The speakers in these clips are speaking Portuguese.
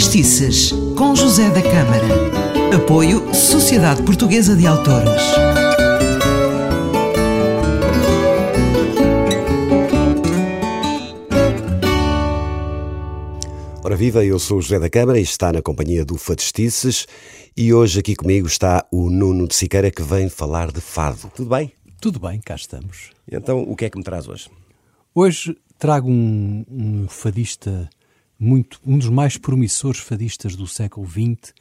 Fadistices, com José da Câmara. Apoio Sociedade Portuguesa de Autores. Ora viva, eu sou o José da Câmara e está na companhia do Fadistices e hoje aqui comigo está o Nuno de Siqueira que vem falar de fado. Tudo bem? Tudo bem, cá estamos. Então, o que é que me traz hoje? Hoje trago um, um fadista muito, um dos mais promissores fadistas do século XX,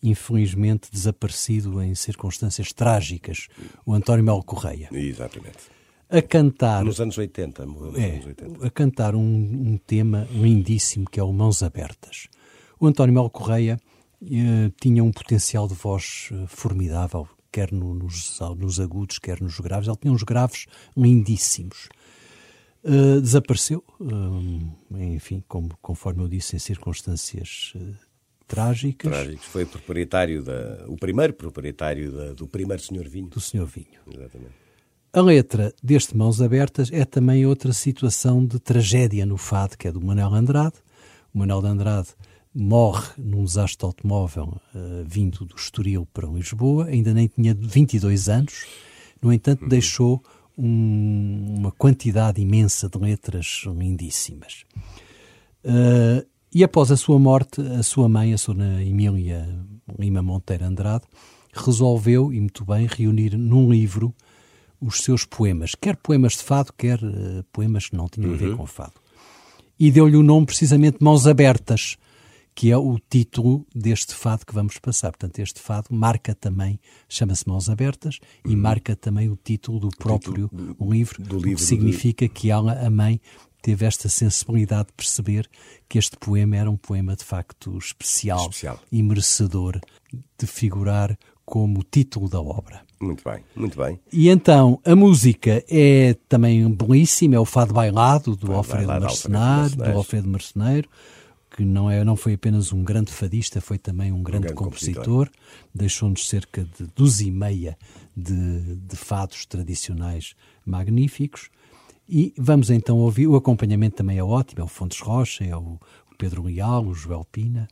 infelizmente desaparecido em circunstâncias trágicas, o António Melo Correia. Exatamente. A cantar. Nos anos 80, nos é, anos 80. A cantar um, um, tema lindíssimo que é o Mãos Abertas. O António Melo Correia eh, tinha um potencial de voz eh, formidável, quer no, nos, nos agudos, quer nos graves. Ele tinha uns graves lindíssimos. Uh, desapareceu, uh, enfim, como, conforme eu disse, em circunstâncias uh, trágicas. Trágicos. Foi proprietário da, o primeiro proprietário da, do primeiro Senhor Vinho. Do Senhor Vinho. Exatamente. A letra deste Mãos Abertas é também outra situação de tragédia no fado, que é do Manuel Andrade. O Manuel de Andrade morre num desastre automóvel vindo do Estoril para Lisboa, ainda nem tinha 22 anos, no entanto uhum. deixou um, uma quantidade imensa de letras lindíssimas. Uh, e após a sua morte, a sua mãe, a Sra. Emília Lima Monteiro Andrade, resolveu, e muito bem, reunir num livro os seus poemas, quer poemas de fado, quer uh, poemas que não tinham uhum. a ver uhum. com fado. E deu-lhe o nome precisamente Mãos Abertas, que é o título deste fado que vamos passar. Portanto, este fado marca também, chama-se Mãos Abertas, e uhum. marca também o título do próprio título do, livro, do livro, o que significa que ela, a mãe, teve esta sensibilidade de perceber que este poema era um poema de facto especial, especial. e merecedor de figurar como título da obra. Muito bem, muito bem. E então, a música é também belíssima, é o Fado Bailado, do Alfredo Mercenário, do Alfredo Mercenário, que não, é, não foi apenas um grande fadista, foi também um grande, um grande compositor. Deixou-nos cerca de dúzia e meia de, de fados tradicionais magníficos. E vamos então ouvir, o acompanhamento também é ótimo, é o Fontes Rocha, é o Pedro Leal, o Joel Pina.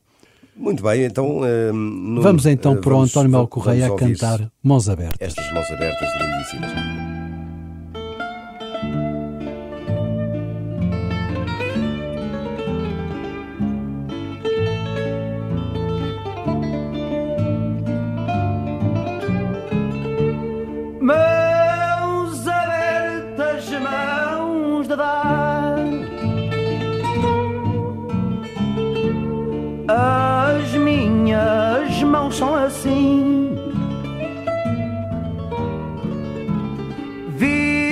Muito bem, então... Uh, no, vamos então uh, para o António Melo Correia a cantar Mãos Abertas. Estas Mãos Abertas lindíssimas.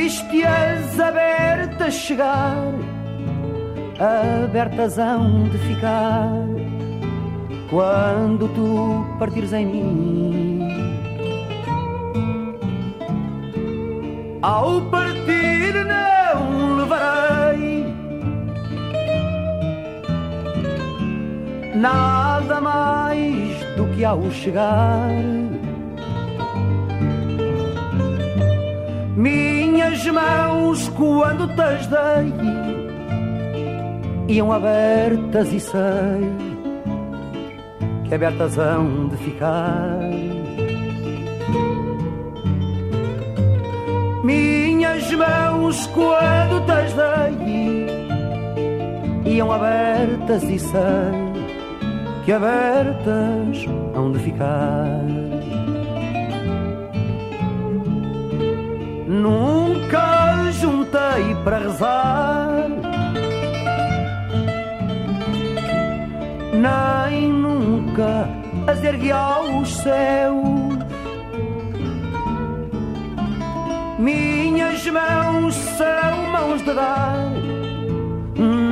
Viste-as abertas chegar, abertas hão de ficar, quando tu partires em mim. Ao partir não levarei nada mais do que ao chegar. Minhas mãos, quando te dei, iam abertas e sei que abertas hão de ficar. Minhas mãos, quando te dei, iam abertas e sei que abertas hão de ficar. Juntei para rezar, nem nunca as ergui aos céus. Minhas mãos são mãos de dar,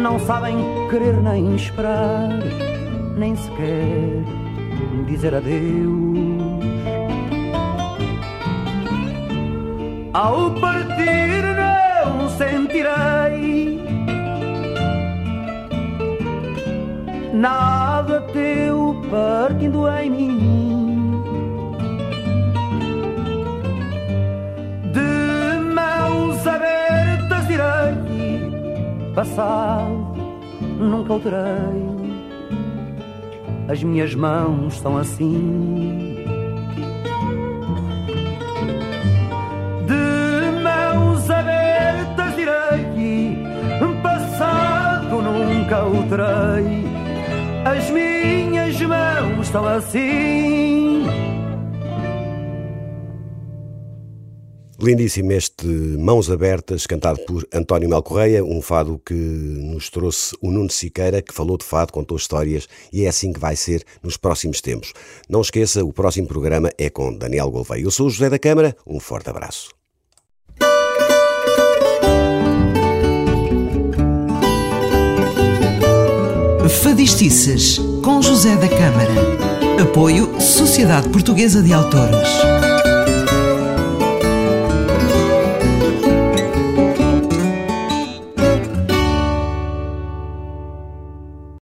não sabem querer nem esperar nem sequer dizer adeus. Ao partir nada teu partindo em mim. De mãos abertas irei, passado nunca o terei as minhas mãos são assim. De mãos abertas irei, passado nunca o terei. As minhas mãos são assim. Lindíssimo este Mãos Abertas, cantado por António Mel Correia, um fado que nos trouxe o Nuno Siqueira, que falou de fado, contou histórias e é assim que vai ser nos próximos tempos. Não esqueça, o próximo programa é com Daniel Gouveia. Eu sou o José da Câmara, um forte abraço. Fadistices, com José da Câmara. Apoio Sociedade Portuguesa de Autores.